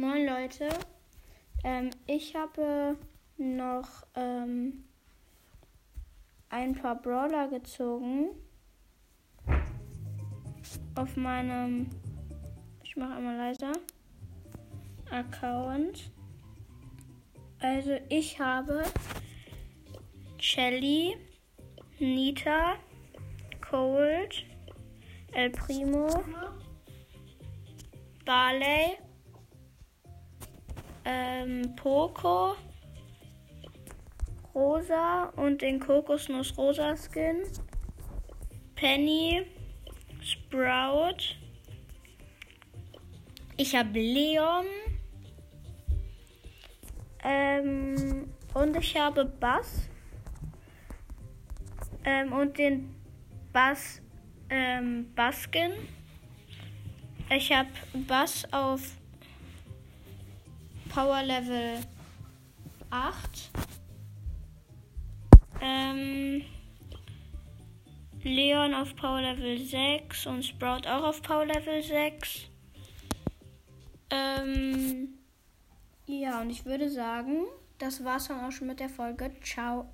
Moin Leute, ähm, ich habe noch ähm, ein paar Brawler gezogen auf meinem, ich mache einmal leiser, Account. Also ich habe Shelly, Nita, Cold, El Primo, Barley, ähm, Poco, Rosa und den Kokosnuss Rosa Skin, Penny, Sprout. Ich habe Leon. Ähm, und ich habe Bass. Ähm, und den Bass, ähm, Baskin. Ich habe Bass auf Power Level 8. Ähm, Leon auf Power Level 6 und Sprout auch auf Power Level 6. Ähm, ja, und ich würde sagen, das war's dann auch schon mit der Folge. Ciao.